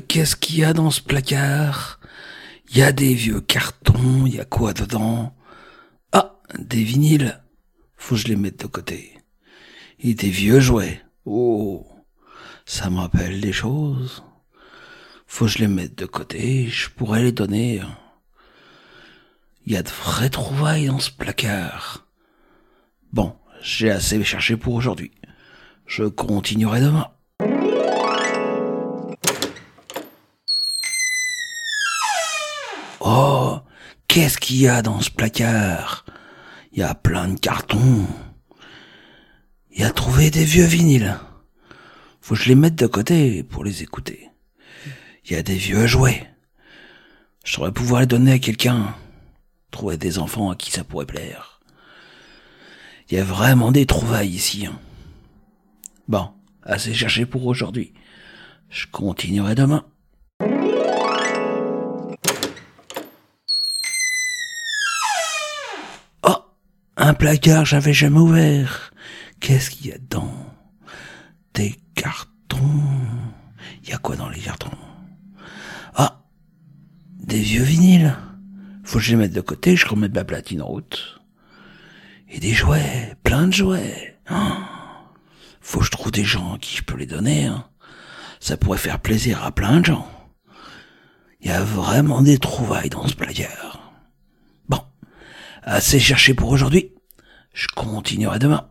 qu'est-ce qu'il y a dans ce placard? Il y a des vieux cartons, il y a quoi dedans? Ah, des vinyles. Faut que je les mette de côté. Et des vieux jouets. Oh, ça me rappelle des choses. Faut que je les mette de côté, je pourrais les donner. Il y a de vraies trouvailles dans ce placard. Bon, j'ai assez cherché pour aujourd'hui. Je continuerai demain. Qu'est-ce qu'il y a dans ce placard? Il y a plein de cartons. Il y a trouvé des vieux vinyles. Faut que je les mette de côté pour les écouter. Il y a des vieux jouets. Je devrais pouvoir les donner à quelqu'un. Trouver des enfants à qui ça pourrait plaire. Il y a vraiment des trouvailles ici. Hein. Bon, assez cherché pour aujourd'hui. Je continuerai demain. Un placard j'avais jamais ouvert. Qu'est-ce qu'il y a dedans? Des cartons. Il y a quoi dans les cartons? Ah, des vieux vinyles. Faut que je les mette de côté, je remets ma platine en route. Et des jouets, plein de jouets. Oh, faut que je trouve des gens à qui je peux les donner. Hein. Ça pourrait faire plaisir à plein de gens. Il y a vraiment des trouvailles dans ce placard. Bon, assez cherché pour aujourd'hui. Je continuerai demain.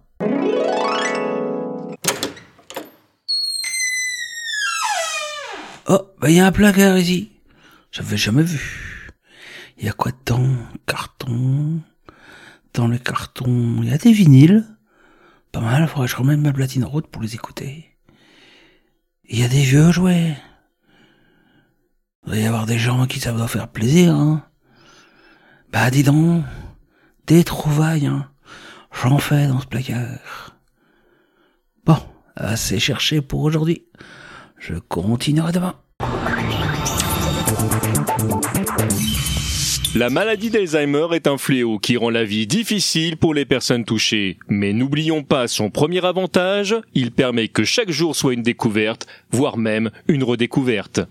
Oh, bah il y a un placard ici. J'avais jamais vu. Il y a quoi dedans? Carton. Dans le carton, il y a des vinyles. Pas mal, faudrait que je remette ma platine route pour les écouter. Il y a des vieux jouets. Il doit y avoir des gens qui doit faire plaisir, hein. Bah dis donc, des trouvailles, hein. J'en fais dans ce placard. Bon, assez cherché pour aujourd'hui. Je continuerai demain. La maladie d'Alzheimer est un fléau qui rend la vie difficile pour les personnes touchées. Mais n'oublions pas son premier avantage, il permet que chaque jour soit une découverte, voire même une redécouverte.